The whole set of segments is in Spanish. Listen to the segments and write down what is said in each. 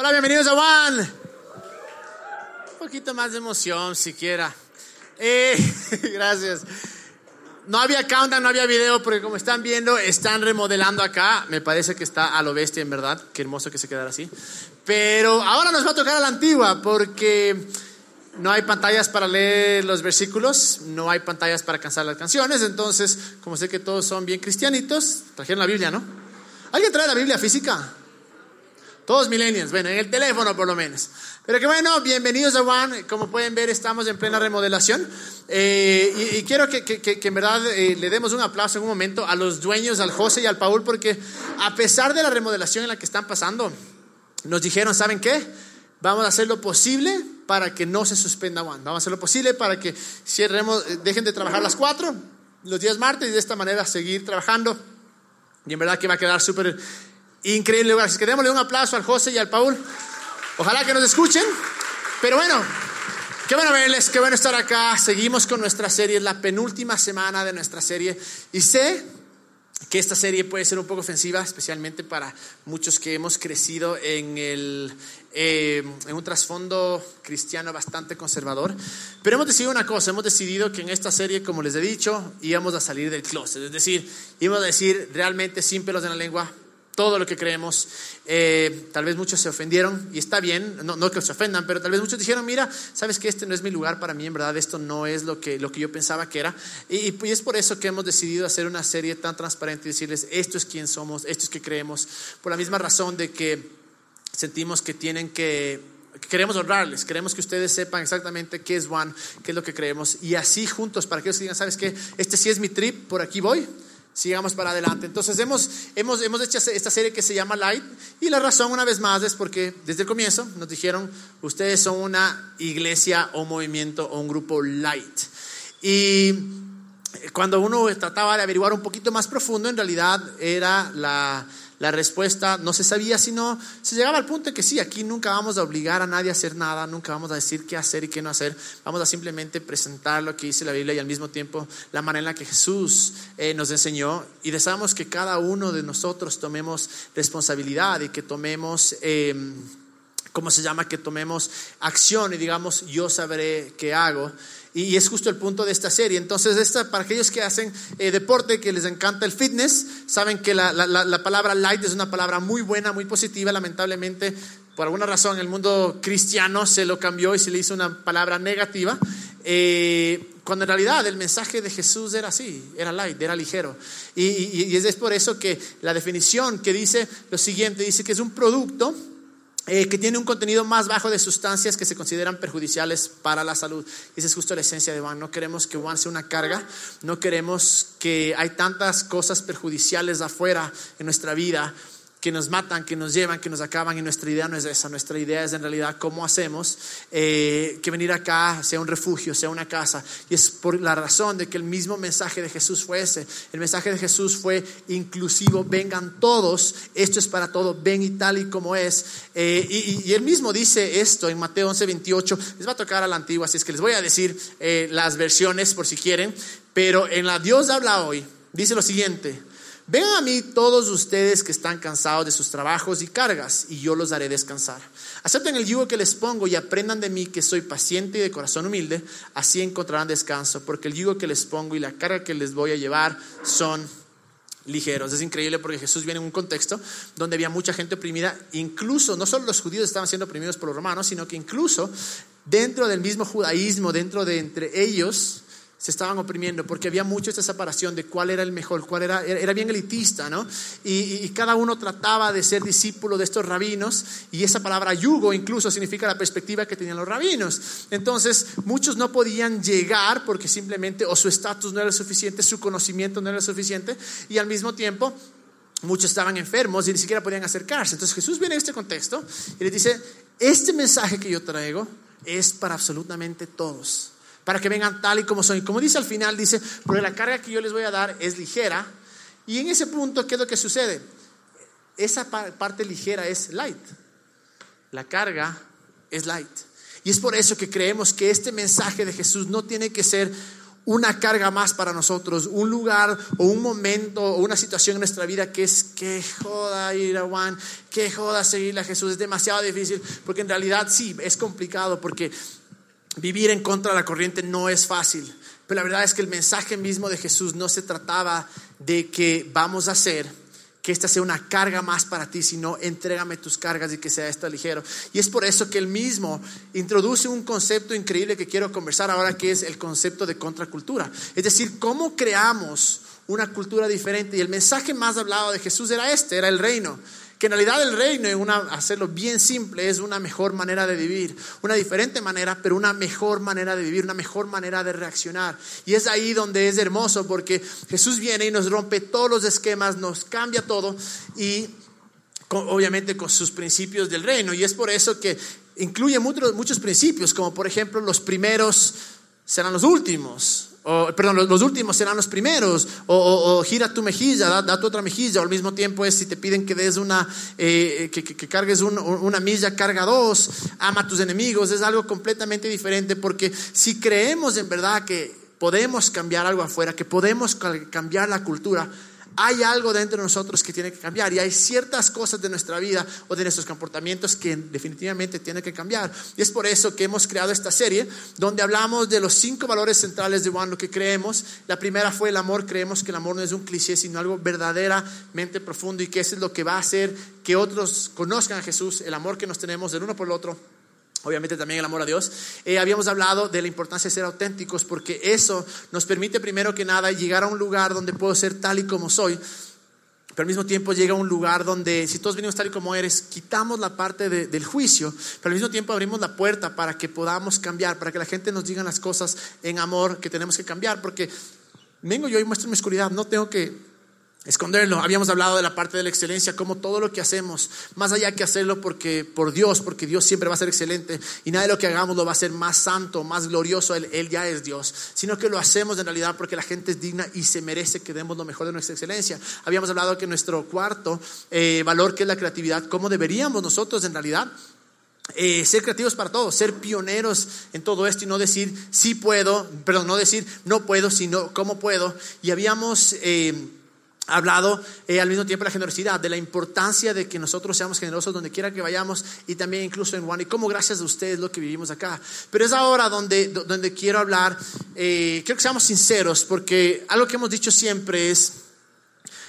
Hola, bienvenidos a Juan. Un poquito más de emoción, siquiera. Eh, gracias. No había countdown, no había video, porque como están viendo, están remodelando acá. Me parece que está a lo bestia, en verdad. Qué hermoso que se quedara así. Pero ahora nos va a tocar a la antigua, porque no hay pantallas para leer los versículos, no hay pantallas para cantar las canciones. Entonces, como sé que todos son bien cristianitos, trajeron la Biblia, ¿no? ¿Alguien trae la Biblia física? Todos millennials, bueno, en el teléfono por lo menos. Pero que bueno, bienvenidos a Juan. Como pueden ver, estamos en plena remodelación. Eh, y, quiero que, que, en verdad eh, le demos un aplauso en un momento a los dueños, al José y al Paul, porque a pesar de la remodelación en la que están pasando, nos dijeron, ¿saben qué? Vamos a hacer lo posible para que no se suspenda Juan. Vamos a hacer lo posible para que cierremos, eh, dejen de trabajar las cuatro, los días martes, y de esta manera seguir trabajando. Y en verdad que va a quedar súper Increíble Así que démosle un aplauso al José y al Paul. Ojalá que nos escuchen. Pero bueno, qué bueno verles, qué bueno estar acá. Seguimos con nuestra serie, es la penúltima semana de nuestra serie. Y sé que esta serie puede ser un poco ofensiva, especialmente para muchos que hemos crecido en, el, eh, en un trasfondo cristiano bastante conservador. Pero hemos decidido una cosa, hemos decidido que en esta serie, como les he dicho, íbamos a salir del closet. Es decir, íbamos a decir realmente sin pelos en la lengua, todo lo que creemos. Eh, tal vez muchos se ofendieron y está bien, no, no, que se ofendan, pero tal vez muchos dijeron, mira, sabes que este no es mi lugar para mí, en verdad esto no es lo que, lo que yo pensaba que era. Y, es por eso que hemos decidido hacer una serie tan transparente y decirles, esto es quién somos, esto es que creemos, por la misma razón de que sentimos que tienen que queremos honrarles, queremos que ustedes sepan exactamente qué es One, qué es lo que creemos, y así juntos, para que ellos digan, ¿sabes qué? Este sí es mi trip, por aquí voy, sigamos para adelante. Entonces hemos, hemos, hemos hecho esta serie que se llama Light y la razón una vez más es porque desde el comienzo nos dijeron, ustedes son una iglesia o movimiento o un grupo light. Y cuando uno trataba de averiguar un poquito más profundo, en realidad era la la respuesta no se sabía, sino se llegaba al punto de que sí, aquí nunca vamos a obligar a nadie a hacer nada, nunca vamos a decir qué hacer y qué no hacer, vamos a simplemente presentar lo que dice la Biblia y al mismo tiempo la manera en la que Jesús eh, nos enseñó y deseamos que cada uno de nosotros tomemos responsabilidad y que tomemos... Eh, ¿cómo se llama? Que tomemos acción y digamos, yo sabré qué hago. Y, es justo el punto de esta serie. Entonces, esta, para aquellos que hacen eh, deporte, que les encanta el fitness, saben que la, la, palabra light es una palabra muy buena, muy positiva. Lamentablemente, por alguna razón, el mundo cristiano se lo cambió y se le hizo una palabra negativa. Eh, cuando en realidad el mensaje de Jesús era así, era light, era ligero. Y, y, es por eso que la definición que dice lo siguiente, dice que es un producto eh, que tiene un contenido más bajo de sustancias que se consideran perjudiciales para la salud. esa es justo la esencia de One. No queremos que One sea una carga, no queremos que hay tantas cosas perjudiciales afuera en nuestra vida que nos matan, que nos llevan, que nos acaban y nuestra idea no es esa, nuestra idea es en realidad cómo hacemos eh, que venir acá sea un refugio, sea una casa. Y es por la razón de que el mismo mensaje de Jesús fue ese. El mensaje de Jesús fue inclusivo, vengan todos, esto es para todo, ven y tal y como es. Eh, y, él mismo dice esto en Mateo 11, 28, les va a tocar a la antigua, así es que les voy a decir eh, las versiones por si quieren, pero en la Dios habla hoy, dice lo siguiente. Vengan a mí todos ustedes que están cansados de sus trabajos y cargas, y yo los haré descansar. Acepten el yugo que les pongo y aprendan de mí que soy paciente y de corazón humilde, así encontrarán descanso, porque el yugo que les pongo y la carga que les voy a llevar son ligeros. Es increíble porque Jesús viene en un contexto donde había mucha gente oprimida, incluso no solo los judíos estaban siendo oprimidos por los romanos, sino que incluso dentro del mismo judaísmo, dentro de entre ellos, se estaban oprimiendo porque había mucho esta separación de cuál era el mejor, cuál era, era bien elitista, ¿no? Y, cada uno trataba de ser discípulo de estos rabinos y esa palabra yugo incluso significa la perspectiva que tenían los rabinos. Entonces, muchos no podían llegar porque simplemente o su estatus no era suficiente, su conocimiento no era suficiente y al mismo tiempo muchos estaban enfermos y ni siquiera podían acercarse. Entonces Jesús viene en este contexto y le dice, este mensaje que yo traigo es para absolutamente todos para que vengan tal y como son. Y como dice al final, dice, porque la carga que yo les voy a dar es ligera. Y en ese punto, ¿qué es lo que sucede? Esa parte ligera es light. La carga es light. Y es por eso que creemos que este mensaje de Jesús no tiene que ser una carga más para nosotros, un lugar o un momento o una situación en nuestra vida que es que joda ir a Juan, que joda seguir a Jesús, es demasiado difícil, porque en realidad sí, es complicado, porque vivir en contra de la corriente no es fácil. Pero la verdad es que el mensaje mismo de Jesús no se trataba de que vamos a hacer que esta sea una carga más para ti, sino entrégame tus cargas y que sea esto ligero. Y es por eso que él mismo introduce un concepto increíble que quiero conversar ahora, que es el concepto de contracultura. Es decir, cómo creamos una cultura diferente. Y el mensaje más hablado de Jesús era este, era el reino que en realidad el reino, una, hacerlo bien simple, es una mejor manera de vivir, una diferente manera, pero una mejor manera de vivir, una mejor manera de reaccionar. Y es ahí donde es hermoso porque Jesús viene y nos rompe todos los esquemas, nos cambia todo y obviamente con sus principios del reino. Y es por eso que incluye muchos, muchos principios, como por ejemplo los primeros serán los últimos perdón, los, últimos serán los primeros, o, gira tu mejilla, da, tu otra mejilla, o al mismo tiempo es si te piden que des una, eh, que, cargues una milla, carga dos, ama a tus enemigos, es algo completamente diferente, porque si creemos en verdad que podemos cambiar algo afuera, que podemos cambiar la cultura, hay algo dentro de nosotros que tiene que cambiar y hay ciertas cosas de nuestra vida o de nuestros comportamientos que definitivamente tienen que cambiar. Y es por eso que hemos creado esta serie donde hablamos de los cinco valores centrales de Juan, lo que creemos. La primera fue el amor, creemos que el amor no es un cliché, sino algo verdaderamente profundo y que eso es lo que va a hacer que otros conozcan a Jesús, el amor que nos tenemos del uno por el otro obviamente también el amor a Dios. Eh, habíamos hablado de la importancia de ser auténticos porque eso nos permite primero que nada llegar a un lugar donde puedo ser tal y como soy, pero al mismo tiempo llega a un lugar donde si todos venimos tal y como eres, quitamos la parte del juicio, pero al mismo tiempo abrimos la puerta para que podamos cambiar, para que la gente nos diga las cosas en amor que tenemos que cambiar, porque vengo yo y muestro mi oscuridad, no tengo que esconderlo. Habíamos hablado de la parte de la excelencia, como todo lo que hacemos, más allá que hacerlo porque por Dios, porque Dios siempre va a ser excelente y nada de lo que hagamos lo va a ser más santo, más glorioso, Él, ya es Dios, sino que lo hacemos en realidad porque la gente es digna y se merece que demos lo mejor de nuestra excelencia. Habíamos hablado que nuestro cuarto eh, valor, que es la creatividad, cómo deberíamos nosotros en realidad eh, ser creativos para todo, ser pioneros en todo esto y no decir sí puedo, perdón, no decir no puedo, sino cómo puedo. Y habíamos eh, hablado eh, al mismo tiempo de la generosidad, de la importancia de que nosotros seamos generosos donde quiera que vayamos y también incluso en Juan y cómo gracias a ustedes lo que vivimos acá. Pero es ahora donde, donde quiero hablar, eh, quiero que seamos sinceros porque algo que hemos dicho siempre es,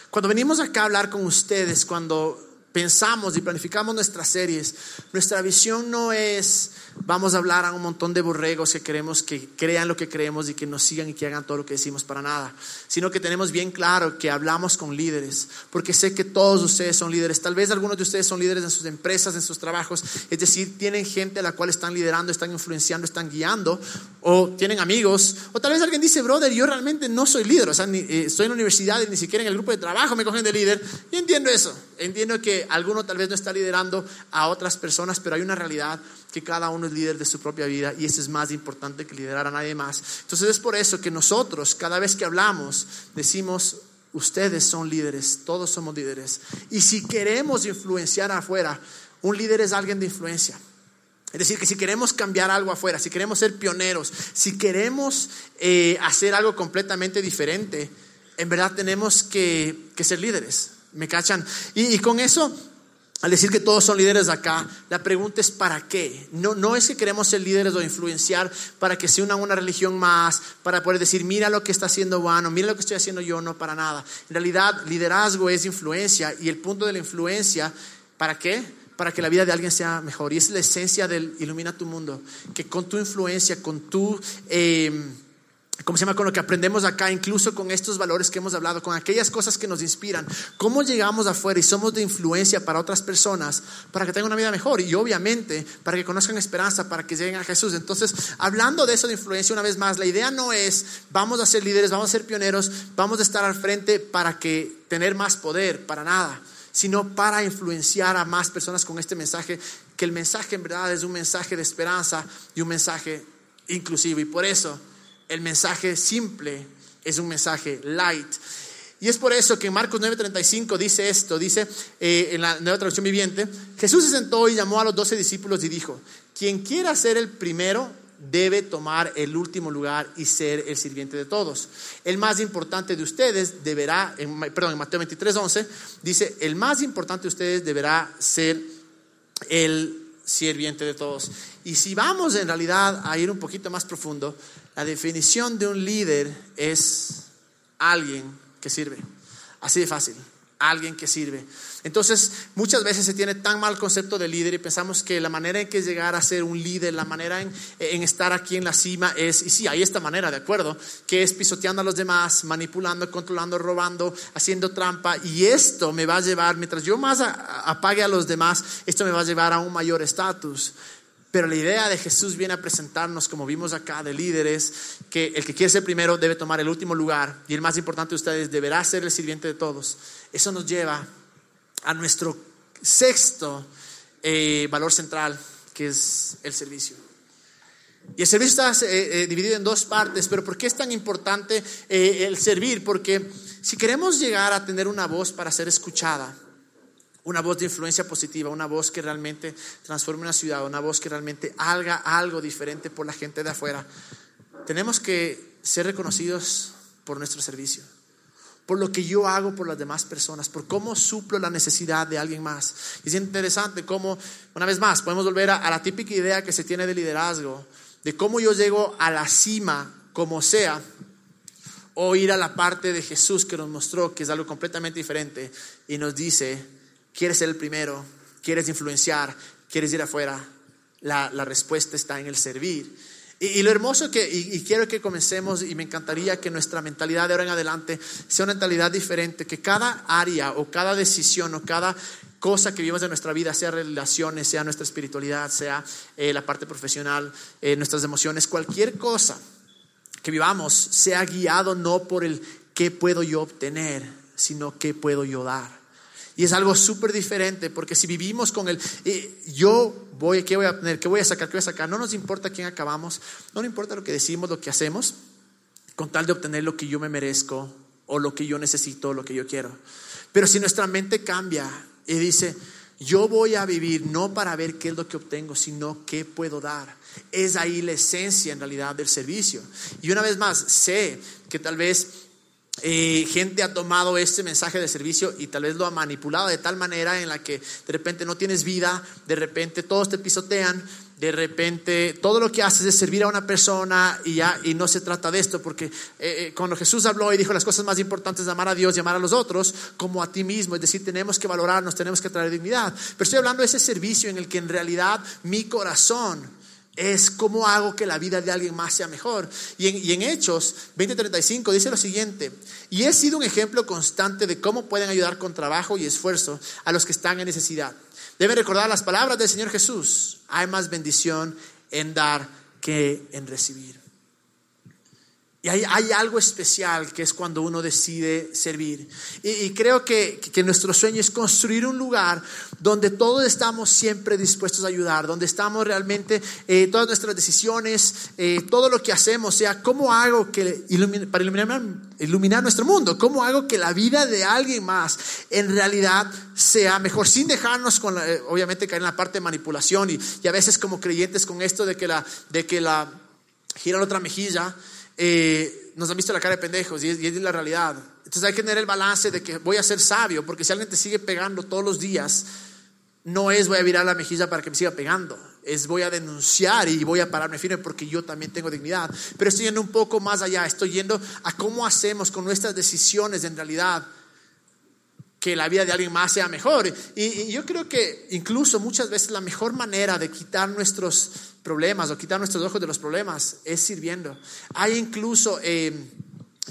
cuando venimos acá a hablar con ustedes, cuando pensamos y planificamos nuestras series, nuestra visión no es vamos a hablar a un montón de borregos que queremos que crean lo que creemos y que nos sigan y que hagan todo lo que decimos para nada, sino que tenemos bien claro que hablamos con líderes, porque sé que todos ustedes son líderes, tal vez algunos de ustedes son líderes en sus empresas, en sus trabajos, es decir, tienen gente a la cual están liderando, están influenciando, están guiando, o tienen amigos, o tal vez alguien dice, brother, yo realmente no soy líder, o sea, eh, estoy en la universidad y ni siquiera en el grupo de trabajo me cogen de líder, y entiendo eso, entiendo que alguno tal vez no está liderando a otras personas, pero hay una realidad que cada uno es líder de su propia vida y eso es más importante que liderar a nadie más. Entonces es por eso que nosotros, cada vez que hablamos, decimos, ustedes son líderes, todos somos líderes. Y si queremos influenciar afuera, un líder es alguien de influencia. Es decir, que si queremos cambiar algo afuera, si queremos ser pioneros, si queremos eh, hacer algo completamente diferente, en verdad tenemos que, ser líderes. ¿Me cachan? y con eso al decir que todos son líderes acá, la pregunta es ¿para qué? No, no es que queremos ser líderes o influenciar para que se una una religión más, para poder decir, mira lo que está haciendo Juan mira lo que estoy haciendo yo, no para nada. En realidad, liderazgo es influencia y el punto de la influencia, ¿para qué? Para que la vida de alguien sea mejor. Y es la esencia del ilumina tu mundo, que con tu influencia, con tu... Eh, ¿cómo se llama? Con lo que aprendemos acá, incluso con estos valores que hemos hablado, con aquellas cosas que nos inspiran, cómo llegamos afuera y somos de influencia para otras personas, para que tengan una vida mejor y obviamente para que conozcan esperanza, para que lleguen a Jesús. Entonces, hablando de eso de influencia una vez más, la idea no es vamos a ser líderes, vamos a ser pioneros, vamos a estar al frente para que tener más poder, para nada sino para influenciar a más personas con este mensaje, que el mensaje en verdad es un mensaje de esperanza y un mensaje inclusivo. Y por eso el mensaje simple es un mensaje light. Y es por eso que en Marcos 9:35 dice esto, dice eh, en la nueva traducción viviente, Jesús se sentó y llamó a los doce discípulos y dijo, quien quiera ser el primero debe tomar el último lugar y ser el sirviente de todos. El más importante de ustedes deberá, perdón, en Mateo 23, 11, dice, el más importante de ustedes deberá ser el sirviente de todos. Y si vamos en realidad a ir un poquito más profundo, la definición de un líder es alguien que sirve. Así de fácil alguien que sirve. Entonces, muchas veces se tiene tan mal concepto de líder y pensamos que la manera en que llegar a ser un líder, la manera en, estar aquí en la cima es, y sí, hay esta manera, de acuerdo, que es pisoteando a los demás, manipulando, controlando, robando, haciendo trampa. Y esto me va a llevar, mientras yo más apague a los demás, esto me va a llevar a un mayor estatus. Pero la idea de Jesús viene a presentarnos, como vimos acá, de líderes, que el que quiere ser primero debe tomar el último lugar y el más importante de ustedes deberá ser el sirviente de todos. Eso nos lleva a nuestro sexto eh, valor central, que es el servicio. Y el servicio está eh, eh, dividido en dos partes, pero ¿por qué es tan importante el servir? Porque si queremos llegar a tener una voz para ser escuchada, una voz de influencia positiva, una voz que realmente transforme una ciudad, una voz que realmente haga algo diferente por la gente de afuera. Tenemos que ser reconocidos por nuestro servicio, por lo que yo hago por las demás personas, por cómo suplo la necesidad de alguien más. Y es interesante cómo, una vez más, podemos volver a, la típica idea que se tiene de liderazgo, de cómo yo llego a la cima como sea, o ir a la parte de Jesús que nos mostró que es algo completamente diferente y nos dice, quieres ser el primero, quieres influenciar, quieres ir afuera, la, respuesta está en el servir. Y, lo hermoso que, y, quiero que comencemos, y me encantaría que nuestra mentalidad de ahora en adelante sea una mentalidad diferente, que cada área o cada decisión o cada cosa que vivimos de nuestra vida, sea relaciones, sea nuestra espiritualidad, sea eh, la parte profesional, eh, nuestras emociones, cualquier cosa que vivamos sea guiado no por el qué puedo yo obtener, sino qué puedo yo dar. Y es algo súper diferente, porque si vivimos con el, eh, yo voy, ¿qué voy a tener? ¿Qué voy a sacar? ¿Qué voy a sacar? No nos importa quién acabamos, no nos importa lo que decimos, lo que hacemos, con tal de obtener lo que yo me merezco, o lo que yo necesito, lo que yo quiero. Pero si nuestra mente cambia y dice, yo voy a vivir no para ver qué es lo que obtengo, sino qué puedo dar. Es ahí la esencia en realidad del servicio. Y una vez más, sé que tal vez eh, gente ha tomado este mensaje de servicio y tal vez lo ha manipulado de tal manera en la que de repente no tienes vida, de repente todos te pisotean, de repente todo lo que haces es servir a una persona y ya y no se trata de esto porque eh, eh, cuando Jesús habló y dijo las cosas más importantes de amar a Dios y amar a los otros como a ti mismo es decir tenemos que valorarnos tenemos que traer dignidad. Pero estoy hablando de ese servicio en el que en realidad mi corazón es cómo hago que la vida de alguien más sea mejor. Y en, Hechos 20:35 dice lo siguiente, y he sido un ejemplo constante de cómo pueden ayudar con trabajo y esfuerzo a los que están en necesidad. Deben recordar las palabras del Señor Jesús, hay más bendición en dar que en recibir. Y hay, algo especial que es cuando uno decide servir. Y, creo que, nuestro sueño es construir un lugar donde todos estamos siempre dispuestos a ayudar, donde estamos realmente, eh, todas nuestras decisiones, eh, todo lo que hacemos, sea, ¿cómo hago que, para iluminar, iluminar nuestro mundo? ¿Cómo hago que la vida de alguien más en realidad sea mejor? Sin dejarnos, con eh, obviamente, caer en la parte de manipulación y, y, a veces como creyentes con esto de que la, de que la gira la otra mejilla. Eh, nos han visto la cara de pendejos y es, la realidad. Entonces hay que tener el balance de que voy a ser sabio, porque si alguien te sigue pegando todos los días, no es voy a virar la mejilla para que me siga pegando, es voy a denunciar y voy a pararme firme porque yo también tengo dignidad. Pero estoy yendo un poco más allá, estoy yendo a cómo hacemos con nuestras decisiones en realidad que la vida de alguien más sea mejor. Y, yo creo que incluso muchas veces la mejor manera de quitar nuestros problemas o quitar nuestros ojos de los problemas es sirviendo. Hay incluso eh,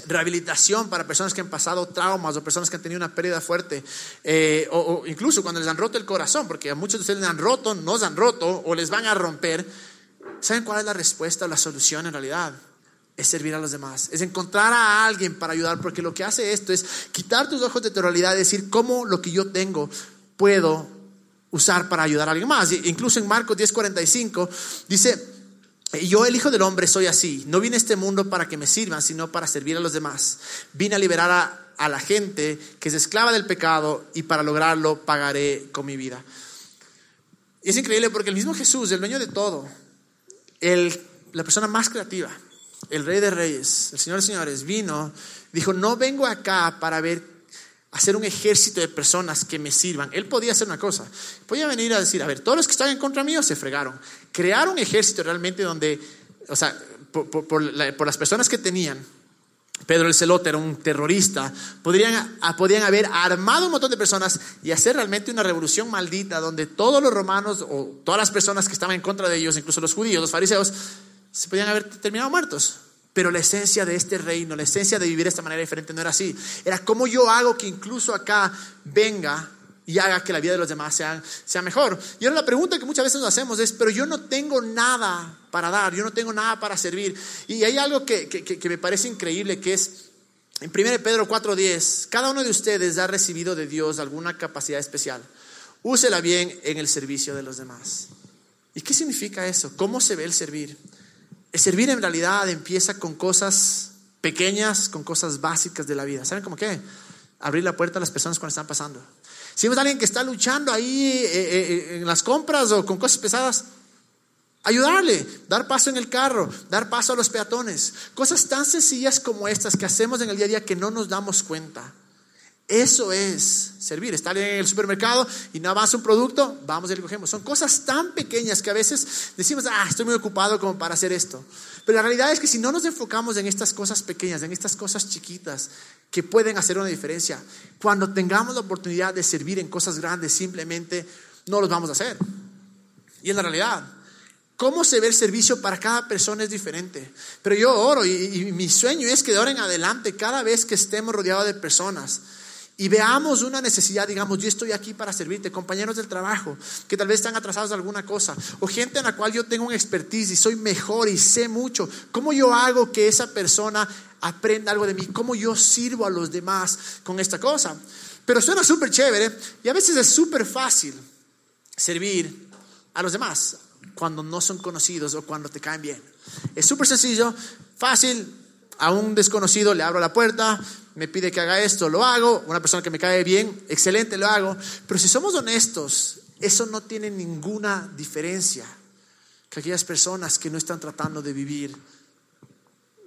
rehabilitación para personas que han pasado traumas o personas que han tenido una pérdida fuerte, eh, o, incluso cuando les han roto el corazón, porque a muchos de ustedes les han roto, nos han roto o les van a romper. ¿Saben cuál es la respuesta o la solución en realidad? es servir a los demás, es encontrar a alguien para ayudar, porque lo que hace esto es quitar tus ojos de tu realidad y decir cómo lo que yo tengo puedo usar para ayudar a alguien más. Incluso en Marcos 10:45 dice, yo el Hijo del Hombre soy así, no vine a este mundo para que me sirvan, sino para servir a los demás. Vine a liberar a, la gente que es esclava del pecado y para lograrlo pagaré con mi vida. Y es increíble porque el mismo Jesús, el dueño de todo, el la persona más creativa, el rey de reyes, el señor de señores, vino, dijo, no vengo acá para ver, hacer un ejército de personas que me sirvan. Él podía hacer una cosa, podía venir a decir, a ver, todos los que están en contra mío se fregaron. Crear un ejército realmente donde, o sea, por, las personas que tenían, Pedro el Celote era un terrorista, podrían, podrían haber armado un montón de personas y hacer realmente una revolución maldita donde todos los romanos o todas las personas que estaban en contra de ellos, incluso los judíos, los fariseos, se podían haber terminado muertos. Pero la esencia de este reino, la esencia de vivir de esta manera diferente no era así. Era como yo hago que incluso acá venga y haga que la vida de los demás sea, sea mejor. Y ahora la pregunta que muchas veces nos hacemos es, pero yo no tengo nada para dar, yo no tengo nada para servir. Y hay algo que, que, que me parece increíble, que es en 1 Pedro 4:10, cada uno de ustedes ha recibido de Dios alguna capacidad especial. Úsela bien en el servicio de los demás. ¿Y qué significa eso? ¿Cómo se ve el servir? Servir en realidad empieza con cosas pequeñas, con cosas básicas de la vida. ¿Saben cómo qué? Abrir la puerta a las personas cuando están pasando. Si vemos a alguien que está luchando ahí eh, eh, eh, en las compras o con cosas pesadas, ayudarle, dar paso en el carro, dar paso a los peatones. Cosas tan sencillas como estas que hacemos en el día a día que no nos damos cuenta. Eso es servir. Estar en el supermercado y no avanza un producto, vamos y lo cogemos. Son cosas tan pequeñas que a veces decimos, ah, estoy muy ocupado como para hacer esto. Pero la realidad es que si no nos enfocamos en estas cosas pequeñas, en estas cosas chiquitas que pueden hacer una diferencia, cuando tengamos la oportunidad de servir en cosas grandes, simplemente no los vamos a hacer. Y es la realidad. Cómo se ve el servicio para cada persona es diferente. Pero yo oro y, y mi sueño es que de ahora en adelante, cada vez que estemos rodeados de personas, y veamos una necesidad, digamos, yo estoy aquí para servirte, compañeros del trabajo, que tal vez están atrasados de alguna cosa, o gente en la cual yo tengo un expertise y soy mejor y sé mucho, ¿cómo yo hago que esa persona aprenda algo de mí? ¿Cómo yo sirvo a los demás con esta cosa? Pero suena súper chévere y a veces es súper fácil servir a los demás cuando no son conocidos o cuando te caen bien. Es súper sencillo, fácil, a un desconocido le abro la puerta, me pide que haga esto, lo hago. Una persona que me cae bien, excelente, lo hago. Pero si somos honestos, eso no tiene ninguna diferencia que aquellas personas que no están tratando de vivir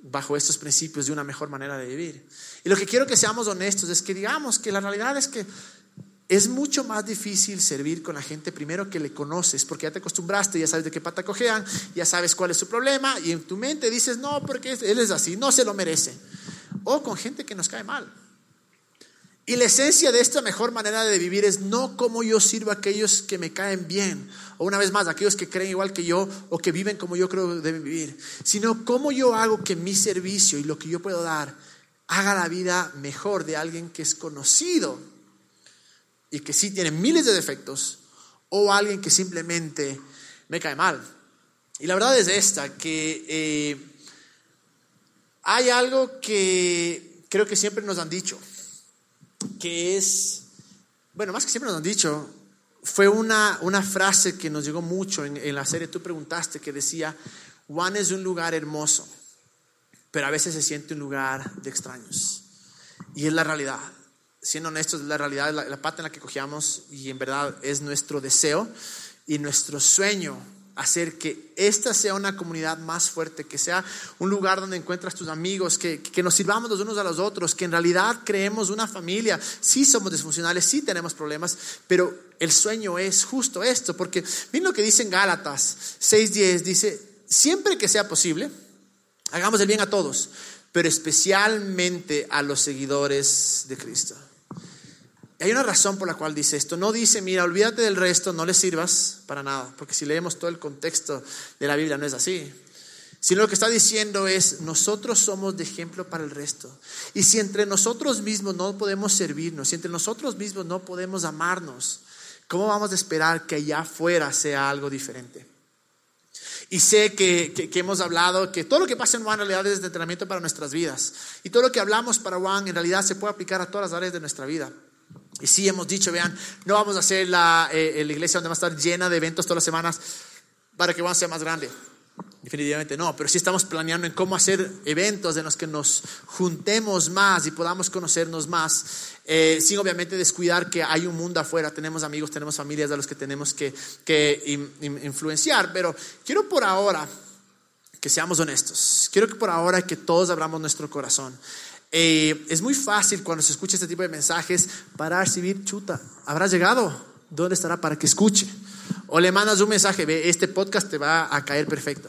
bajo estos principios de una mejor manera de vivir. Y lo que quiero que seamos honestos es que digamos que la realidad es que es mucho más difícil servir con la gente primero que le conoces, porque ya te acostumbraste, ya sabes de qué pata cojean, ya sabes cuál es su problema, y en tu mente dices, no, porque él es así, no se lo merece o con gente que nos cae mal. Y la esencia de esta mejor manera de vivir es no como yo sirvo a aquellos que me caen bien, o una vez más, aquellos que creen igual que yo o que viven como yo creo deben vivir, sino cómo yo hago que mi servicio y lo que yo puedo dar haga la vida mejor de alguien que es conocido y que sí tiene miles de defectos, o alguien que simplemente me cae mal. Y la verdad es esta, que... Eh, hay algo que creo que siempre nos han dicho, que es, bueno, más que siempre nos han dicho, fue una, una frase que nos llegó mucho en, la serie, tú preguntaste, que decía, Juan es un lugar hermoso, pero a veces se siente un lugar de extraños. Y es la realidad. Siendo honestos, la realidad, la, la pata en la que cogíamos y en verdad es nuestro deseo y nuestro sueño hacer que esta sea una comunidad más fuerte, que sea un lugar donde encuentras tus amigos, que, que, nos sirvamos los unos a los otros, que en realidad creemos una familia. Sí somos disfuncionales, sí tenemos problemas, pero el sueño es justo esto, porque miren lo que dice en Gálatas 6.10, dice, siempre que sea posible, hagamos el bien a todos, pero especialmente a los seguidores de Cristo hay una razón por la cual dice esto. No dice, mira, olvídate del resto, no le sirvas para nada, porque si leemos todo el contexto de la Biblia no es así. Sino lo que está diciendo es, nosotros somos de ejemplo para el resto. Y si entre nosotros mismos no podemos servirnos, si entre nosotros mismos no podemos amarnos, ¿cómo vamos a esperar que allá afuera sea algo diferente? Y sé que, hemos hablado que todo lo que pasa en One en realidad es de entrenamiento para nuestras vidas. Y todo lo que hablamos para One en realidad se puede aplicar a todas las áreas de nuestra vida. Y sí hemos dicho, vean, no vamos a hacer la, eh, la iglesia donde va a estar llena de eventos todas las semanas para que a sea más grande. Definitivamente no, pero sí estamos planeando en cómo hacer eventos en los que nos juntemos más y podamos conocernos más, eh, sin obviamente descuidar que hay un mundo afuera, tenemos amigos, tenemos familias a los que tenemos que, que influenciar, pero quiero por ahora que seamos honestos. Quiero que por ahora que todos abramos nuestro corazón. Eh, es muy fácil cuando se escucha este tipo de mensajes parar, recibir, chuta, ¿habrá llegado? ¿Dónde estará para que escuche? O le mandas un mensaje, ve, este podcast te va a caer perfecto.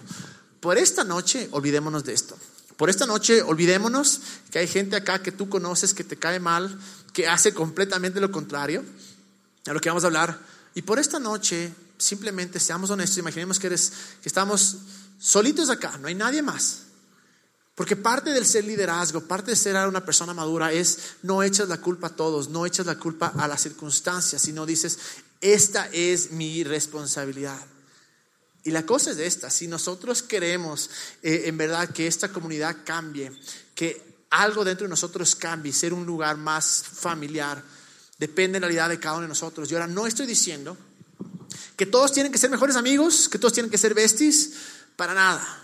Por esta noche, olvidémonos de esto. Por esta noche, olvidémonos que hay gente acá que tú conoces que te cae mal, que hace completamente lo contrario a lo que vamos a hablar. Y por esta noche, simplemente seamos honestos, imaginemos que, eres, que estamos solitos acá, no hay nadie más. Porque parte del ser liderazgo, parte de ser una persona madura es no echas la culpa a todos, no echas la culpa a las circunstancias, sino dices, esta es mi responsabilidad. Y la cosa es esta, si nosotros queremos eh, en verdad que esta comunidad cambie, que algo dentro de nosotros cambie, ser un lugar más familiar, depende de la realidad de cada uno de nosotros. Y ahora no estoy diciendo que todos tienen que ser mejores amigos, que todos tienen que ser besties, para nada.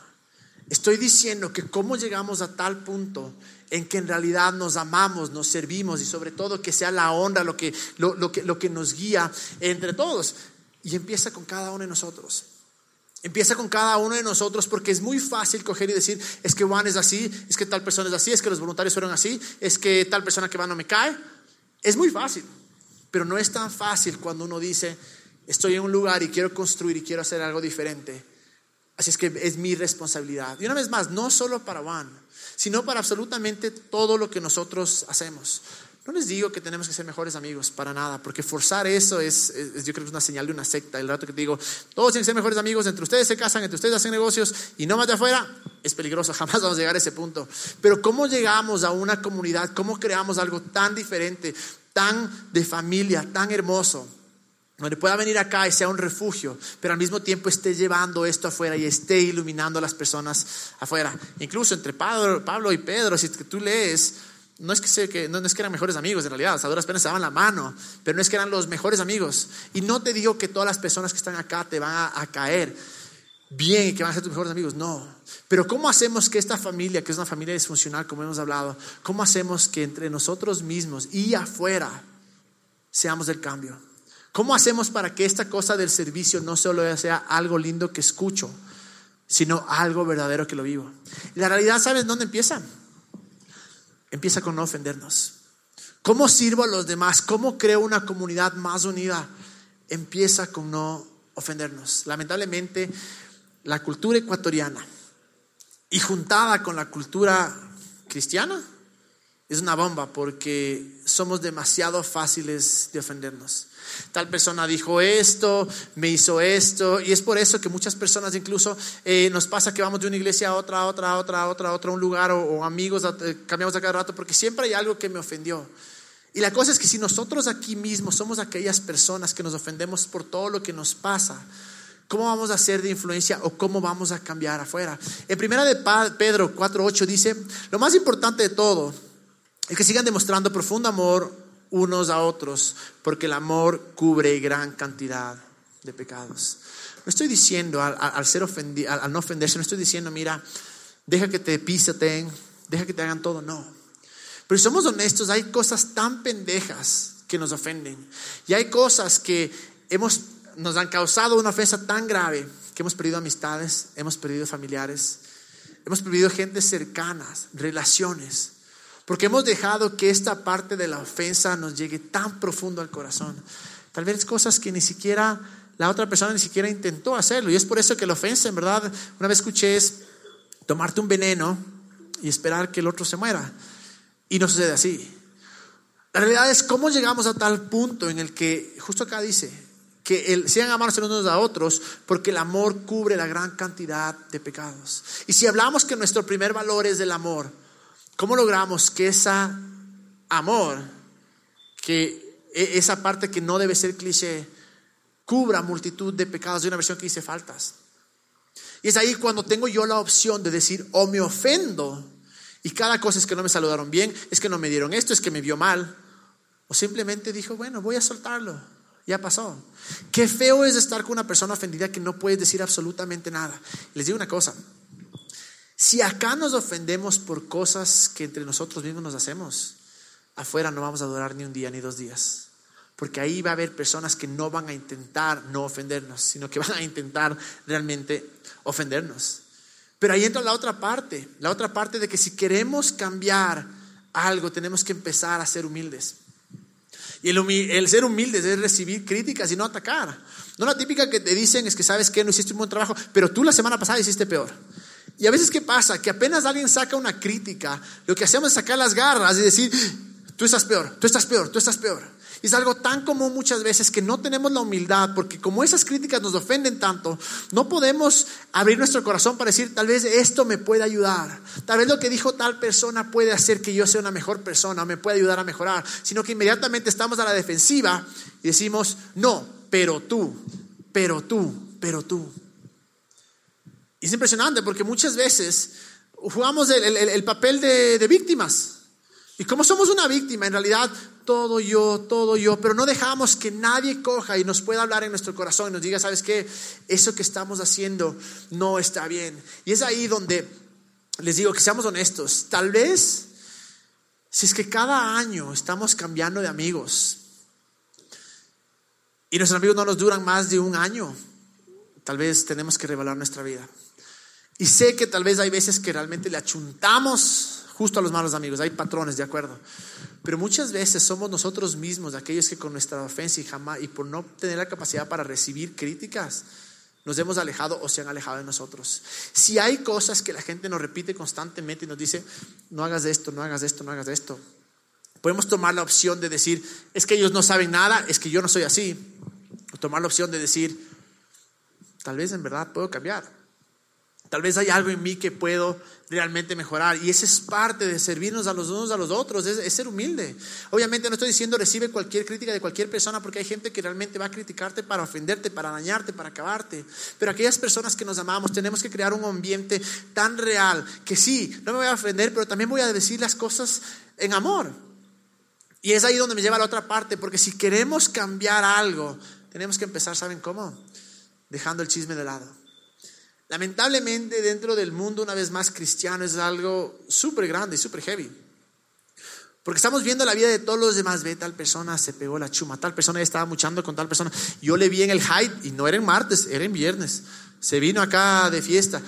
Estoy diciendo que cómo llegamos a tal punto en que en realidad nos amamos, nos servimos y sobre todo que sea la honra lo que, lo, que, lo que nos guía entre todos. Y empieza con cada uno de nosotros. Empieza con cada uno de nosotros porque es muy fácil coger y decir, es que Juan es así, es que tal persona es así, es que los voluntarios fueron así, es que tal persona que va no me cae. Es muy fácil, pero no es tan fácil cuando uno dice, estoy en un lugar y quiero construir y quiero hacer algo diferente Así es que es mi responsabilidad. Y una vez más, no solo para Juan, sino para absolutamente todo lo que nosotros hacemos. No les digo que tenemos que ser mejores amigos, para nada, porque forzar eso es, yo creo que es una señal de una secta. El rato que te digo, todos tienen que ser mejores amigos, entre ustedes se casan, entre ustedes hacen negocios y no más de afuera, es peligroso, jamás vamos a llegar a ese punto. Pero ¿cómo llegamos a una comunidad? ¿Cómo creamos algo tan diferente, tan de familia, tan hermoso? Donde pueda venir acá y sea un refugio, pero al mismo tiempo esté llevando esto afuera y esté iluminando a las personas afuera. Incluso entre Pablo, y Pedro, si tú lees, no es que, no, es que eran mejores amigos en realidad, hasta duras penas se daban la mano, pero no es que eran los mejores amigos. Y no te digo que todas las personas que están acá te van a, caer bien y que van a ser tus mejores amigos, no. Pero ¿cómo hacemos que esta familia, que es una familia disfuncional, como hemos hablado, cómo hacemos que entre nosotros mismos y afuera seamos el cambio? ¿Cómo hacemos para que esta cosa del servicio no solo sea algo lindo que escucho, sino algo verdadero que lo vivo? la realidad, ¿sabes dónde empieza? Empieza con no ofendernos. ¿Cómo sirvo a los demás? ¿Cómo creo una comunidad más unida? Empieza con no ofendernos. Lamentablemente, la cultura ecuatoriana y juntada con la cultura cristiana es una bomba porque somos demasiado fáciles de ofendernos. Tal persona dijo esto, me hizo esto, y es por eso que muchas personas incluso eh, nos pasa que vamos de una iglesia a otra, a otra, a otra, a otra, a otra, un lugar o, amigos, eh, cambiamos a cada rato, porque siempre hay algo que me ofendió. Y la cosa es que si nosotros aquí mismos somos aquellas personas que nos ofendemos por todo lo que nos pasa, ¿Cómo vamos a ser de influencia o cómo vamos a cambiar afuera? En primera de Pedro 4.8 dice, lo más importante de todo es que sigan demostrando profundo amor unos a otros, porque el amor cubre gran cantidad de pecados. No estoy diciendo al, ser ofendido, al, no ofenderse, no estoy diciendo, mira, deja que te pisaten, deja que te hagan todo, no. Pero si somos honestos, hay cosas tan pendejas que nos ofenden. Y hay cosas que hemos, nos han causado una ofensa tan grave que hemos perdido amistades, hemos perdido familiares, hemos perdido gente cercanas, relaciones. Porque hemos dejado que esta parte de la ofensa nos llegue tan profundo al corazón. Tal vez cosas que ni siquiera la otra persona ni siquiera intentó hacerlo. Y es por eso que la ofensa, en verdad, una vez escuché es tomarte un veneno y esperar que el otro se muera. Y no sucede así. La realidad es cómo llegamos a tal punto en el que, justo acá dice, que el, sean amarse unos a otros, porque el amor cubre la gran cantidad de pecados. Y si hablamos que nuestro primer valor es el amor, ¿Cómo logramos que ese amor, que e, esa parte que no debe ser cliché, cubra multitud de pecados de una versión que dice faltas? Y es ahí cuando tengo yo la opción de decir, o me ofendo, y cada cosa es que no me saludaron bien, es que no me dieron esto, es que me vio mal, o simplemente dijo, bueno, voy a soltarlo, ya pasó. Qué feo es estar con una persona ofendida que no puedes decir absolutamente nada. Les digo una cosa, si acá nos ofendemos por cosas que entre nosotros mismos nos hacemos, afuera no vamos a durar ni un día ni dos días. Porque ahí va a haber personas que no van a intentar no ofendernos, sino que van a intentar realmente ofendernos. Pero ahí entra la otra parte, la otra parte de que si queremos cambiar algo, tenemos que empezar a ser humildes. Y el, ser humildes es recibir críticas y no atacar. No la típica que te dicen es que sabes que no hiciste un buen trabajo, pero tú la semana pasada hiciste peor. Y a veces, ¿qué pasa? Que apenas alguien saca una crítica, lo que hacemos es sacar las garras y decir, tú estás peor, tú estás peor, tú estás peor. Y es algo tan común muchas veces que no tenemos la humildad, porque como esas críticas nos ofenden tanto, no podemos abrir nuestro corazón para decir, tal vez esto me puede ayudar, tal vez lo que dijo tal persona puede hacer que yo sea una mejor persona, me puede ayudar a mejorar, sino que inmediatamente estamos a la defensiva y decimos, no, pero tú, pero tú, pero tú. Y es impresionante porque muchas veces jugamos el, papel de víctimas. Y como somos una víctima, en realidad todo yo, todo yo, pero no dejamos que nadie coja y nos pueda hablar en nuestro corazón y nos diga, ¿sabes qué? Eso que estamos haciendo no está bien. Y es ahí donde les digo que seamos honestos. Tal vez, si es que cada año estamos cambiando de amigos y nuestros amigos no nos duran más de un año, tal vez tenemos que revelar nuestra vida. Y sé que tal vez hay veces que realmente le achuntamos justo a los malos amigos. Hay patrones, de acuerdo. Pero muchas veces somos nosotros mismos aquellos que con nuestra ofensa y jamás y por no tener la capacidad para recibir críticas nos hemos alejado o se han alejado de nosotros. Si hay cosas que la gente nos repite constantemente y nos dice, no hagas esto, no hagas esto, no hagas esto, podemos tomar la opción de decir, es que ellos no saben nada, es que yo no soy así. O tomar la opción de decir, tal vez en verdad puedo cambiar. Tal vez hay algo en mí que puedo realmente mejorar. Y esa es parte de servirnos a los unos a los otros, es, ser humilde. Obviamente no estoy diciendo recibe cualquier crítica de cualquier persona porque hay gente que realmente va a criticarte para ofenderte, para dañarte, para acabarte. Pero aquellas personas que nos amamos tenemos que crear un ambiente tan real que sí, no me voy a ofender, pero también voy a decir las cosas en amor. Y es ahí donde me lleva a la otra parte, porque si queremos cambiar algo, tenemos que empezar, ¿saben cómo? Dejando el chisme de lado. Lamentablemente dentro del mundo, una vez más cristiano, es algo súper grande, súper heavy. Porque estamos viendo la vida de todos los demás. Ve, tal persona se pegó la chuma, tal persona estaba muchando con tal persona. Yo le vi en el hype y no era en martes, era en viernes. Se vino acá de fiesta.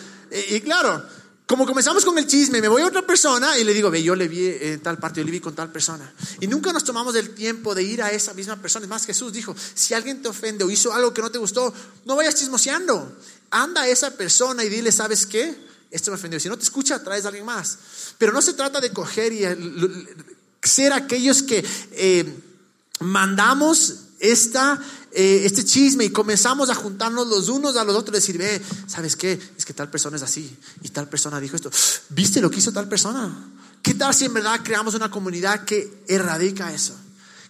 Y, claro, como comenzamos con el chisme, me voy a otra persona y le digo, ve, yo le vi en tal parte, yo le vi con tal persona. Y nunca nos tomamos el tiempo de ir a esa misma persona. Es más, Jesús dijo, si alguien te ofende o hizo algo que no te gustó, no vayas chismoseando anda a esa persona y dile, ¿sabes qué? Esto me ofendió. Si no te escucha, traes a alguien más. Pero no se trata de coger y ser aquellos que eh, mandamos esta, eh, este chisme y comenzamos a juntarnos los unos a los otros decir, ve, ¿sabes qué? Es que tal persona es así y tal persona dijo esto. ¿Viste lo que hizo tal persona? ¿Qué tal si en verdad creamos una comunidad que erradica eso?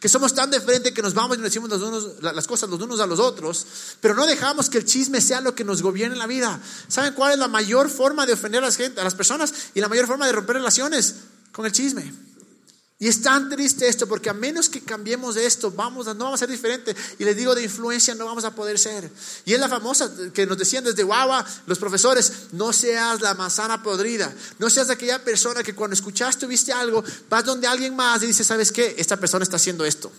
que somos tan de que nos vamos y nos decimos las cosas los unos a los otros, pero no dejamos que el chisme sea lo que nos gobierne la vida. ¿Saben cuál es la mayor forma de ofender a, la gente, a las personas y la mayor forma de romper relaciones? Con el chisme. Y es tan triste esto porque a menos que cambiemos esto, vamos a, no vamos a ser diferentes. Y les digo, de influencia no vamos a poder ser. Y es la famosa que nos decían desde Guagua los profesores, no seas la manzana podrida. No seas aquella persona que cuando escuchaste viste algo, vas donde alguien más y dices, ¿sabes qué? Esta persona está haciendo esto.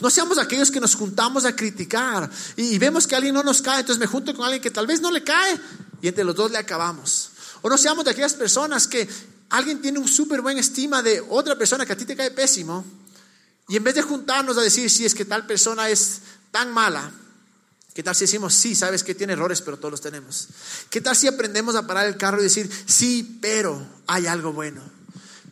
No seamos aquellos que nos juntamos a criticar y, y vemos que alguien no nos cae, entonces me junto con alguien que tal vez no le cae y entre los dos le acabamos. O no seamos de aquellas personas que alguien tiene un súper buen estima de otra persona que a ti te cae pésimo, y en vez de juntarnos a decir, si es que tal persona es tan mala, ¿qué tal si decimos, sí, sabes que tiene errores, pero todos los tenemos? ¿Qué tal si aprendemos a parar el carro y decir, sí, pero hay algo bueno?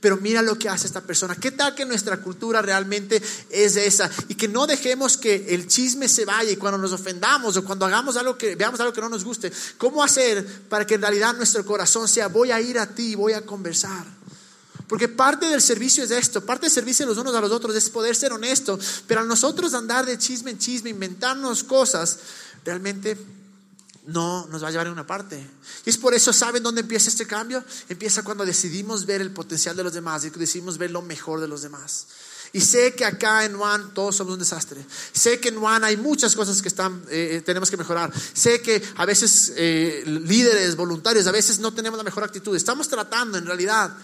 Pero mira lo que hace esta persona. ¿Qué tal que nuestra cultura realmente es esa? Y que no dejemos que el chisme se vaya y cuando nos ofendamos o cuando hagamos algo que veamos algo que no nos guste, ¿cómo hacer para que en realidad nuestro corazón sea voy a ir a ti, voy a conversar? Porque parte del servicio es esto, parte del servicio de los unos a los otros es poder ser honesto, pero a nosotros andar de chisme en chisme, inventarnos cosas, realmente no nos va a llevar a una parte. Y es por eso, ¿saben dónde empieza este cambio? Empieza cuando decidimos ver el potencial de los demás y decidimos ver lo mejor de los demás. Y sé que acá en Juan todos somos un desastre. Sé que en Juan hay muchas cosas que están, eh, eh, tenemos que mejorar. Sé que a veces eh, líderes, voluntarios, a veces no tenemos la mejor actitud. Estamos tratando en realidad.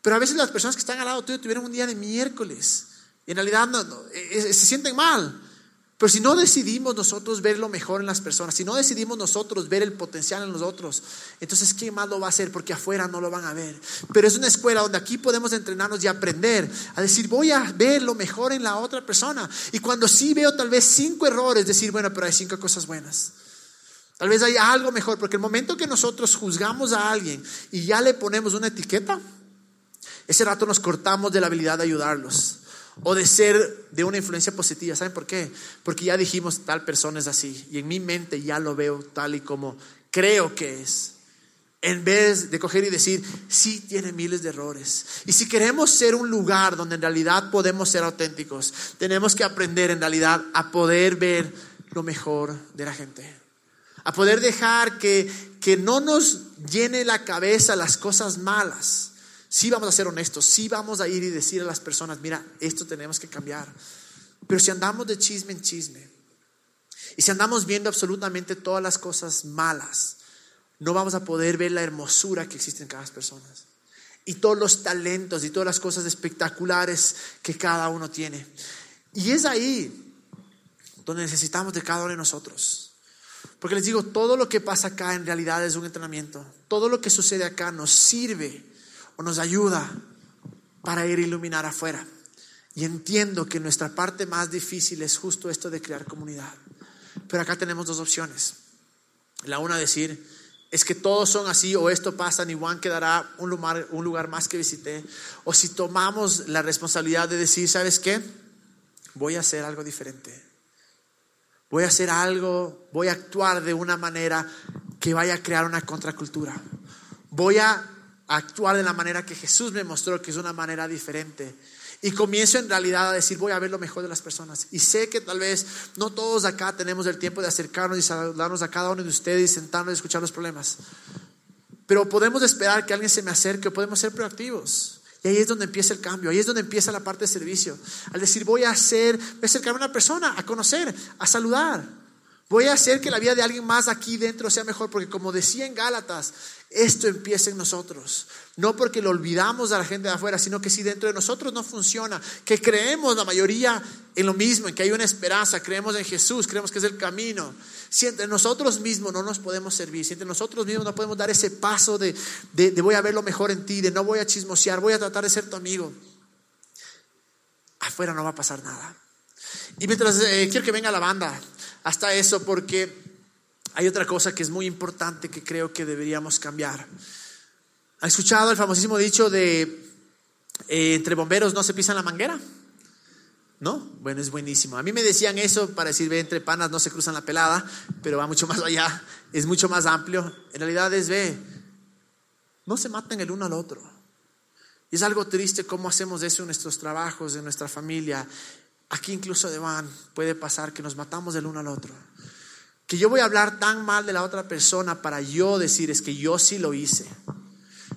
Pero a veces las personas que están al lado tuyo tuvieron un día de miércoles. Y en realidad no, se sienten mal. Pero si no decidimos nosotros ver lo mejor en las personas, si no decidimos nosotros ver el potencial en los otros, entonces ¿quién más lo va a hacer? Porque afuera no lo van a ver. Pero es una escuela donde aquí podemos entrenarnos y aprender a decir, voy a ver lo mejor en la otra persona. Y cuando sí veo tal vez cinco errores, decir, bueno, pero hay cinco cosas buenas. Tal vez hay algo mejor, porque el momento que nosotros juzgamos a alguien y ya le ponemos una etiqueta, ese rato nos cortamos de la habilidad de ayudarlos o de ser de una influencia positiva. ¿Saben por qué? Porque ya dijimos tal persona es así y en mi mente ya lo veo tal y como creo que es. En vez de coger y decir, sí tiene miles de errores. Y si queremos ser un lugar donde en realidad podemos ser auténticos, tenemos que aprender en realidad a poder ver lo mejor de la gente. A poder dejar que, que no nos llene la cabeza las cosas malas Sí vamos a ser honestos, sí vamos a ir y decir a las personas, mira, esto tenemos que cambiar. Pero si andamos de chisme en chisme, y si andamos viendo absolutamente todas las cosas malas, no vamos a poder ver la hermosura que existe en cada persona. Y todos los talentos y todas las cosas espectaculares que cada uno tiene. Y es ahí donde necesitamos de cada uno de nosotros. Porque les digo, todo lo que pasa acá en realidad es un entrenamiento. Todo lo que sucede acá nos sirve o nos ayuda para ir a iluminar afuera. Y entiendo que nuestra parte más difícil es justo esto de crear comunidad. Pero acá tenemos dos opciones. La una decir, es que todos son así o esto pasa, ni Juan quedará un lugar, un lugar más que visité. O si tomamos la responsabilidad de decir, ¿sabes qué? Voy a hacer algo diferente. Voy a hacer algo, voy a actuar de una manera que vaya a crear una contracultura. Voy a actuar de la manera que Jesús me mostró, que es una manera diferente. Y comienzo en realidad a decir, voy a ver lo mejor de las personas. Y sé que tal vez no todos acá tenemos el tiempo de acercarnos y saludarnos a cada uno de ustedes y sentarnos y escuchar los problemas. Pero podemos esperar que alguien se me acerque, podemos ser proactivos. Y ahí es donde empieza el cambio, ahí es donde empieza la parte de servicio. Al decir, voy a hacer, voy a a una persona, a conocer, a saludar. Voy a hacer que la vida de alguien más aquí dentro sea mejor, porque como decía en Gálatas, esto empieza en nosotros. No porque lo olvidamos a la gente de afuera, sino que si dentro de nosotros no funciona, que creemos la mayoría en lo mismo, en que hay una esperanza, creemos en Jesús, creemos que es el camino. Si entre nosotros mismos no nos podemos servir, si entre nosotros mismos no podemos dar ese paso de, de, voy a ver lo mejor en ti, de no voy a chismosear, voy a tratar de ser tu amigo, afuera no va a pasar nada. Y mientras eh, quiero que venga la banda, hasta eso, porque hay otra cosa que es muy importante que creo que deberíamos cambiar. ¿Ha escuchado el famosísimo dicho de eh, entre bomberos no se pisan la manguera? ¿No? Bueno, es buenísimo. A mí me decían eso para decir, ve, entre panas no se cruzan la pelada, pero va mucho más allá, es mucho más amplio. En realidad es, ve, no se maten el uno al otro. Y es algo triste cómo hacemos eso en nuestros trabajos, en nuestra familia. Aquí incluso de van puede pasar que nos matamos el uno al otro. Que yo voy a hablar tan mal de la otra persona para yo decir es que yo sí lo hice.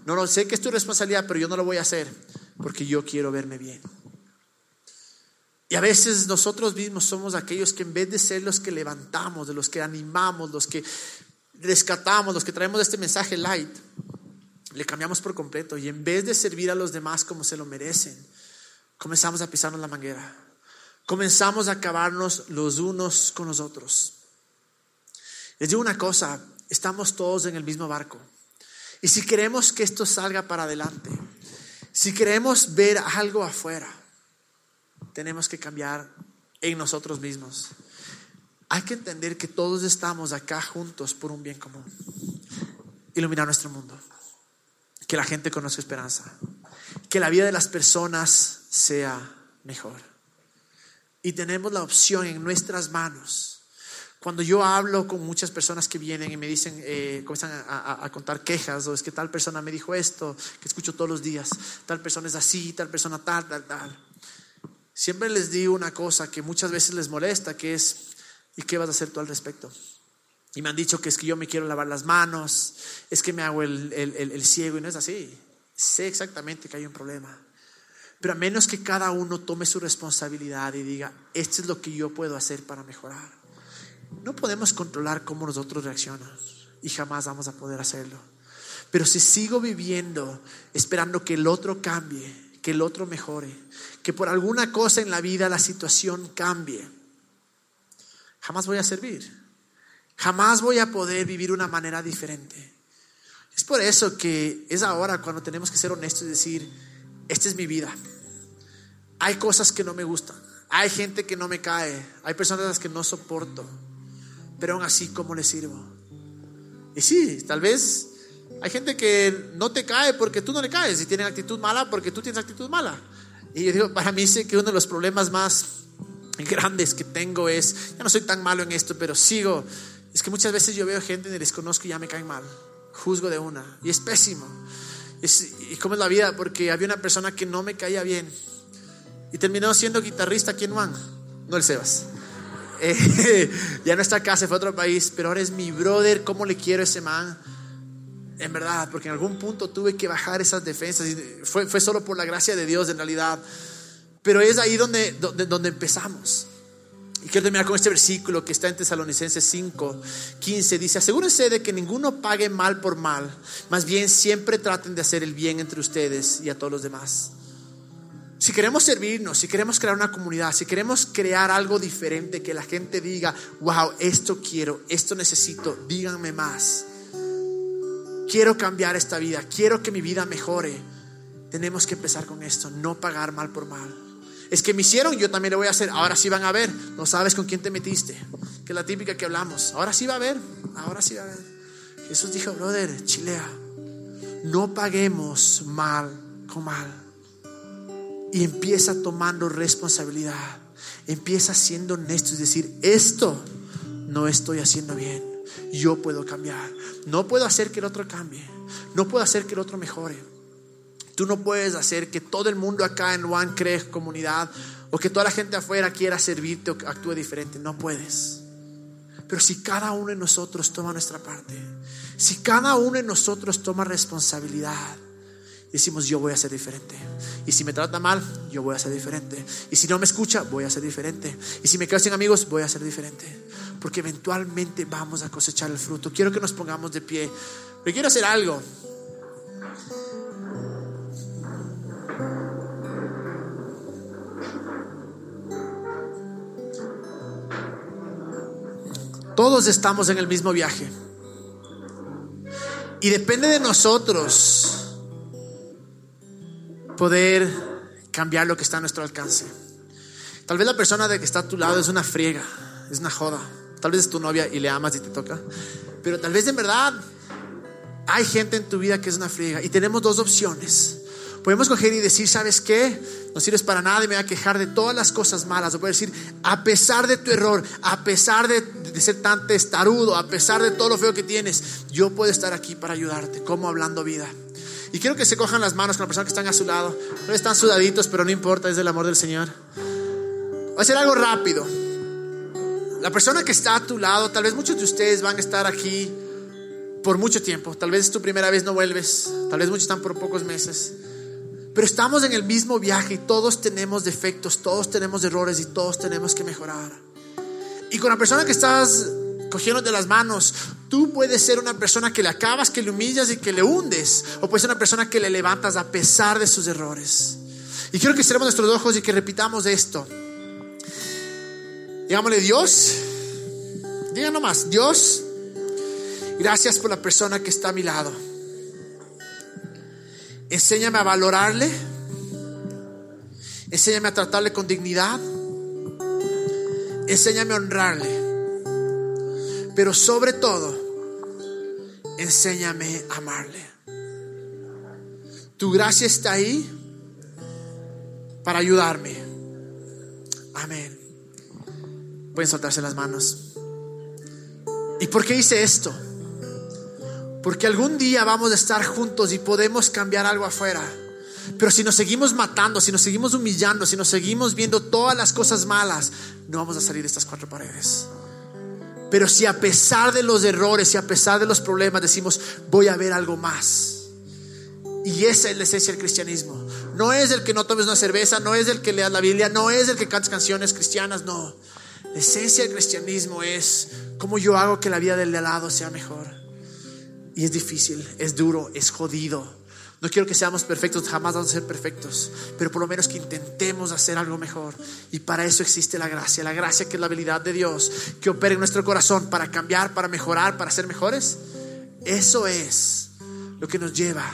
No lo sé que es tu responsabilidad, pero yo no lo voy a hacer porque yo quiero verme bien. Y a veces nosotros mismos somos aquellos que en vez de ser los que levantamos, de los que animamos, los que rescatamos, los que traemos este mensaje light, le cambiamos por completo. Y en vez de servir a los demás como se lo merecen, comenzamos a pisarnos la manguera comenzamos a acabarnos los unos con los otros. Les digo una cosa, estamos todos en el mismo barco. Y si queremos que esto salga para adelante, si queremos ver algo afuera, tenemos que cambiar en nosotros mismos. Hay que entender que todos estamos acá juntos por un bien común. Iluminar nuestro mundo. Que la gente conozca esperanza. Que la vida de las personas sea mejor y tenemos la opción en nuestras manos. Cuando yo hablo con muchas personas que vienen y me dicen, eh, comienzan a, contar quejas, o es que tal persona me dijo esto, que escucho todos los días, tal persona es así, tal persona tal, tal, tal. Siempre les digo una cosa que muchas veces les molesta, que es, ¿y qué vas a hacer tú al respecto? Y me han dicho que es que yo me quiero lavar las manos, es que me hago el, el ciego y no es así. Sé exactamente que hay un problema. Pero a menos que cada uno tome su responsabilidad y diga, esto es lo que yo puedo hacer para mejorar. No podemos controlar cómo nosotros reaccionamos y jamás vamos a poder hacerlo. Pero si sigo viviendo esperando que el otro cambie, que el otro mejore, que por alguna cosa en la vida la situación cambie, jamás voy a servir. Jamás voy a poder vivir una manera diferente. Es por eso que es ahora cuando tenemos que ser honestos y decir, esta es mi vida. Hay cosas que no me gustan. Hay gente que no me cae. Hay personas a las que no soporto. Pero aún así, ¿cómo le sirvo? Y sí, tal vez hay gente que no te cae porque tú no le caes y tienen actitud mala porque tú tienes actitud mala. Y yo digo, para mí sé que uno de los problemas más grandes que tengo es, ya no soy tan malo en esto, pero sigo. Es que muchas veces yo veo gente y les conozco y ya me caen mal. Juzgo de una. Y es pésimo. ¿Y cómo es la vida? Porque había una persona que no me caía bien. Y terminó siendo guitarrista aquí en Juan. No el Sebas. Eh, ya no está acá, se fue a otro país. Pero ahora es mi brother. ¿Cómo le quiero a ese man? En verdad, porque en algún punto tuve que bajar esas defensas. Y fue, fue solo por la gracia de Dios en realidad. Pero es ahí donde, donde, donde empezamos. Y quiero terminar con este versículo que está en Tesalonicenses 5, 15. Dice, asegúrense de que ninguno pague mal por mal. Más bien siempre traten de hacer el bien entre ustedes y a todos los demás. Si queremos servirnos, si queremos crear una comunidad, si queremos crear algo diferente, que la gente diga, wow, esto quiero, esto necesito, díganme más. Quiero cambiar esta vida, quiero que mi vida mejore. Tenemos que empezar con esto, no pagar mal por mal. Es que me hicieron, yo también lo voy a hacer. Ahora sí van a ver. No sabes con quién te metiste. Que es la típica que hablamos. Ahora sí va a ver. Ahora sí va a ver. Jesús dijo, brother, chilea. No paguemos mal con mal. Y empieza tomando responsabilidad. Empieza siendo honesto y decir, esto no estoy haciendo bien. Yo puedo cambiar. No puedo hacer que el otro cambie. No puedo hacer que el otro mejore Tú no puedes hacer que todo el mundo acá en One cree comunidad o que toda la gente afuera quiera servirte o actúe diferente. No puedes. Pero si cada uno de nosotros toma nuestra parte, si cada uno de nosotros toma responsabilidad, decimos yo voy a ser diferente. Y si me trata mal, yo voy a ser diferente. Y si no me escucha, voy a ser diferente. Y si me quedo sin amigos, voy a ser diferente. Porque eventualmente vamos a cosechar el fruto. Quiero que nos pongamos de pie. Pero quiero hacer algo. Todos estamos en el mismo viaje. Y depende de nosotros poder cambiar lo que está a nuestro alcance. Tal vez la persona de que está a tu lado es una friega, es una joda. Tal vez es tu novia y le amas y te toca. Pero tal vez en verdad hay gente en tu vida que es una friega. Y tenemos dos opciones. Podemos coger y decir, ¿sabes qué? No sirves para nada y me voy a quejar de todas las cosas malas. O puedes decir, a pesar de tu error, a pesar de, de, ser tan testarudo, a pesar de todo lo feo que tienes, yo puedo estar aquí para ayudarte, como hablando vida. Y quiero que se cojan las manos con la persona que están a su lado. No están sudaditos, pero no importa, es del amor del Señor. Voy a hacer algo rápido. La persona que está a tu lado, tal vez muchos de ustedes van a estar aquí por mucho tiempo. Tal vez es tu primera vez, no vuelves. Tal vez muchos están por pocos meses. Pero estamos en el mismo viaje y todos tenemos defectos, todos tenemos errores y todos tenemos que mejorar. Y con la persona que estás cogiendo de las manos, tú puedes ser una persona que le acabas, que le humillas y que le hundes, o puedes ser una persona que le levantas a pesar de sus errores. Y quiero que cerremos nuestros ojos y que repitamos esto. Digámosle, Dios, diga nomás, Dios, gracias por la persona que está a mi lado. Enséñame a valorarle. Enséñame a tratarle con dignidad. Enséñame a honrarle. Pero sobre todo, enséñame a amarle. Tu gracia está ahí para ayudarme. Amén. Pueden soltarse las manos. ¿Y por qué hice esto? Porque algún día vamos a estar juntos y podemos cambiar algo afuera. Pero si nos seguimos matando, si nos seguimos humillando, si nos seguimos viendo todas las cosas malas, no vamos a salir de estas cuatro paredes. Pero si a pesar de los errores y a pesar de los problemas decimos, voy a ver algo más. Y esa es la esencia del cristianismo. No es el que no tomes una cerveza, no es el que leas la Biblia, no es el que cantes canciones cristianas, no. La esencia del cristianismo es cómo yo hago que la vida del de al lado sea mejor. Y es difícil, es duro, es jodido. No quiero que seamos perfectos, jamás vamos a ser perfectos, pero por lo menos que intentemos hacer algo mejor. Y para eso existe la gracia, la gracia que es la habilidad de Dios que opera en nuestro corazón para cambiar, para mejorar, para ser mejores. Eso es lo que nos lleva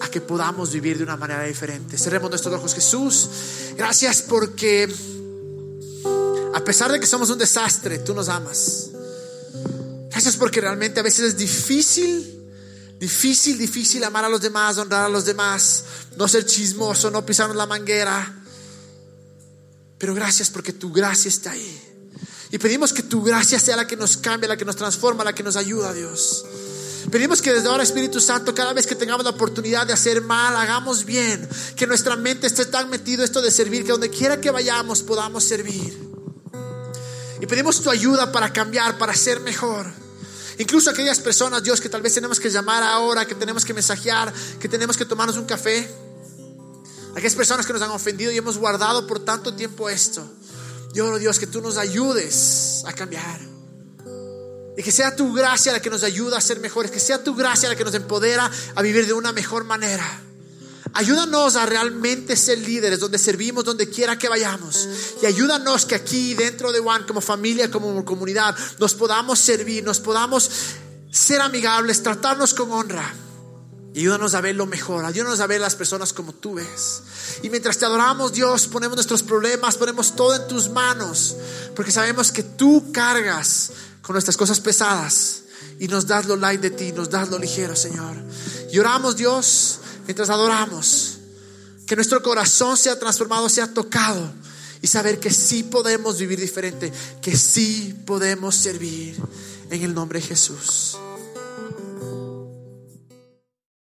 a que podamos vivir de una manera diferente. Cerremos nuestros ojos, Jesús. Gracias porque a pesar de que somos un desastre, tú nos amas. Gracias porque realmente a veces es difícil Difícil, difícil amar a los demás, honrar a los demás, no ser chismoso, no pisarnos la manguera. Pero gracias porque tu gracia está ahí. Y pedimos que tu gracia sea la que nos cambie, la que nos transforma, la que nos ayuda, Dios. Pedimos que desde ahora, Espíritu Santo, cada vez que tengamos la oportunidad de hacer mal, hagamos bien. Que nuestra mente esté tan metido esto de servir, que donde quiera que vayamos podamos servir. Y pedimos tu ayuda para cambiar, para ser mejor. Incluso aquellas personas, Dios, que tal vez tenemos que llamar ahora, que tenemos que mensajear, que tenemos que tomarnos un café. Aquellas personas que nos han ofendido y hemos guardado por tanto tiempo esto. Yo oro, Dios, que tú nos ayudes a cambiar. Y que sea tu gracia la que nos ayuda a ser mejores, que sea tu gracia la que nos empodera a vivir de una mejor manera. Ayúdanos a realmente ser líderes donde servimos, donde quiera que vayamos. Y ayúdanos que aquí dentro de One, como familia, como comunidad, nos podamos servir, nos podamos ser amigables, tratarnos con honra. Ayúdanos a ver lo mejor, ayúdanos a ver las personas como tú ves. Y mientras te adoramos, Dios, ponemos nuestros problemas, ponemos todo en tus manos, porque sabemos que tú cargas con nuestras cosas pesadas y nos das lo light de ti, nos das lo ligero, Señor. Y oramos, Dios mientras adoramos, que nuestro corazón sea transformado, sea tocado y saber que sí podemos vivir diferente, que sí podemos servir en el nombre de Jesús.